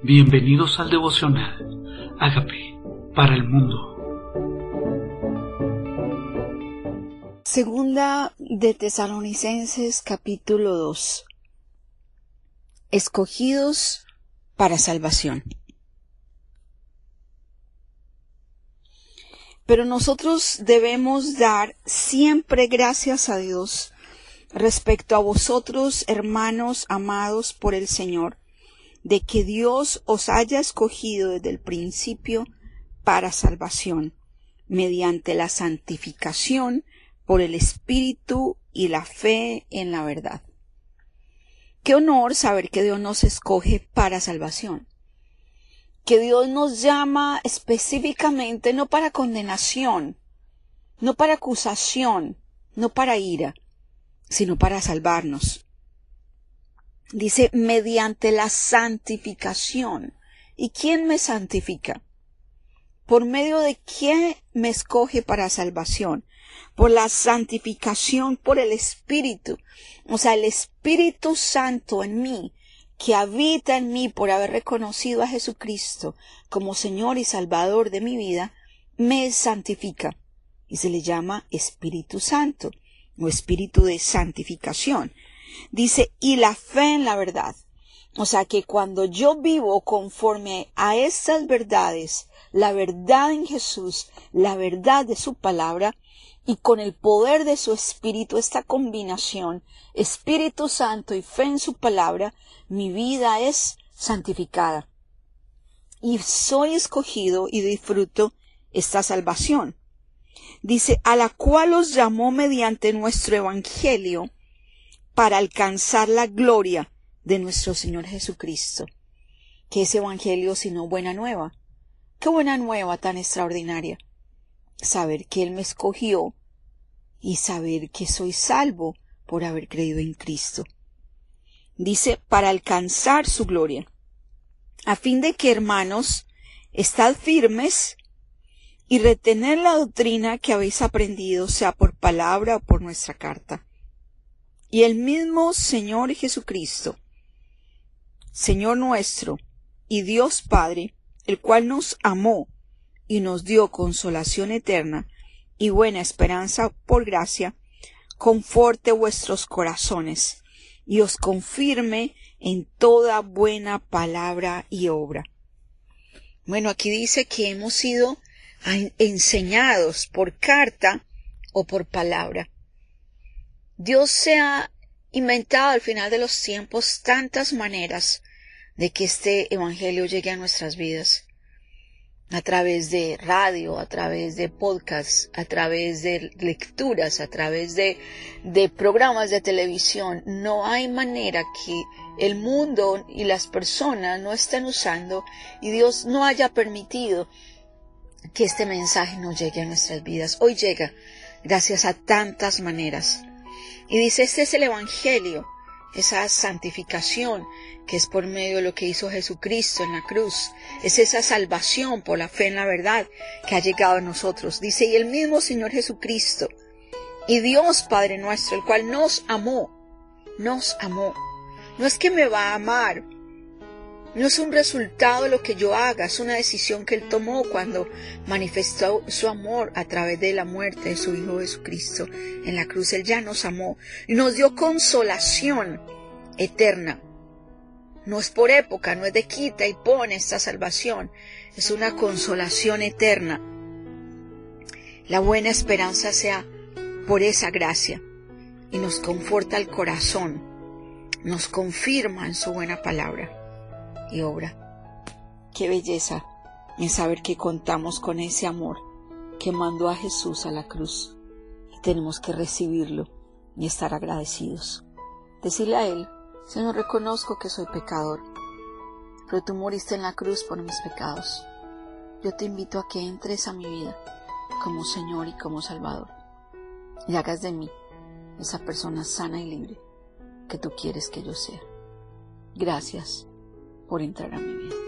Bienvenidos al devocional. Hágame para el mundo. Segunda de Tesalonicenses capítulo 2. Escogidos para salvación. Pero nosotros debemos dar siempre gracias a Dios respecto a vosotros, hermanos amados por el Señor, de que Dios os haya escogido desde el principio para salvación, mediante la santificación por el Espíritu y la fe en la verdad. Qué honor saber que Dios nos escoge para salvación, que Dios nos llama específicamente no para condenación, no para acusación, no para ira, sino para salvarnos. Dice, mediante la santificación. ¿Y quién me santifica? ¿Por medio de quién me escoge para salvación? Por la santificación, por el Espíritu. O sea, el Espíritu Santo en mí, que habita en mí por haber reconocido a Jesucristo como Señor y Salvador de mi vida, me santifica. Y se le llama Espíritu Santo o Espíritu de santificación. Dice, y la fe en la verdad. O sea que cuando yo vivo conforme a estas verdades, la verdad en Jesús, la verdad de su palabra, y con el poder de su Espíritu, esta combinación, Espíritu Santo y fe en su palabra, mi vida es santificada. Y soy escogido y disfruto esta salvación. Dice, a la cual os llamó mediante nuestro Evangelio, para alcanzar la gloria de nuestro Señor Jesucristo. ¿Qué es Evangelio sino buena nueva? ¿Qué buena nueva tan extraordinaria? Saber que Él me escogió y saber que soy salvo por haber creído en Cristo. Dice, para alcanzar su gloria, a fin de que, hermanos, estad firmes y retener la doctrina que habéis aprendido, sea por palabra o por nuestra carta y el mismo Señor Jesucristo, Señor nuestro y Dios Padre, el cual nos amó y nos dio consolación eterna y buena esperanza por gracia, conforte vuestros corazones y os confirme en toda buena palabra y obra. Bueno, aquí dice que hemos sido enseñados por carta o por palabra. Dios se ha inventado al final de los tiempos tantas maneras de que este Evangelio llegue a nuestras vidas. A través de radio, a través de podcasts, a través de lecturas, a través de, de programas de televisión. No hay manera que el mundo y las personas no estén usando y Dios no haya permitido que este mensaje no llegue a nuestras vidas. Hoy llega gracias a tantas maneras. Y dice, este es el Evangelio, esa santificación que es por medio de lo que hizo Jesucristo en la cruz. Es esa salvación por la fe en la verdad que ha llegado a nosotros. Dice, y el mismo Señor Jesucristo y Dios Padre nuestro, el cual nos amó, nos amó. No es que me va a amar, no es un resultado de lo que yo haga, es una decisión que Él tomó cuando manifestó su amor a través de la muerte de su Hijo Jesucristo en la cruz. Él ya nos amó y nos dio consolación eterna. No es por época, no es de quita y pone esta salvación, es una consolación eterna. La buena esperanza sea por esa gracia y nos conforta el corazón, nos confirma en su buena palabra y obra. Qué belleza en saber que contamos con ese amor que mandó a Jesús a la cruz y tenemos que recibirlo y estar agradecidos. Decirle a Él, Señor, reconozco que soy pecador, pero tú moriste en la cruz por mis pecados. Yo te invito a que entres a mi vida como Señor y como Salvador y hagas de mí esa persona sana y libre que tú quieres que yo sea. Gracias por entrar a mi vida.